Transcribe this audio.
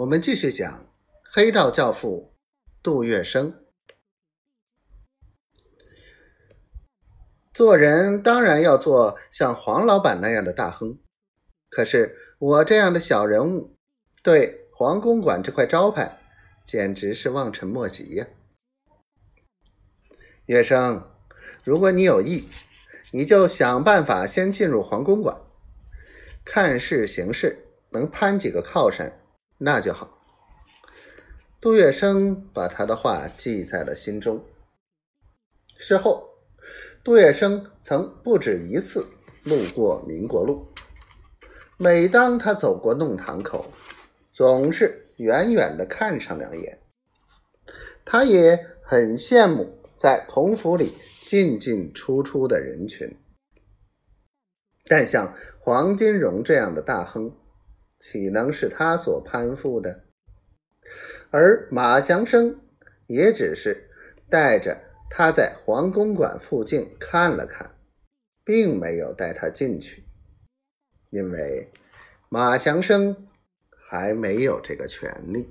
我们继续讲黑道教父杜月笙。做人当然要做像黄老板那样的大亨，可是我这样的小人物，对黄公馆这块招牌，简直是望尘莫及呀！月笙，如果你有意，你就想办法先进入黄公馆，看事行事，能攀几个靠山。那就好。杜月笙把他的话记在了心中。事后，杜月笙曾不止一次路过民国路，每当他走过弄堂口，总是远远的看上两眼。他也很羡慕在同府里进进出出的人群，但像黄金荣这样的大亨。岂能是他所攀附的？而马祥生也只是带着他在黄公馆附近看了看，并没有带他进去，因为马祥生还没有这个权利。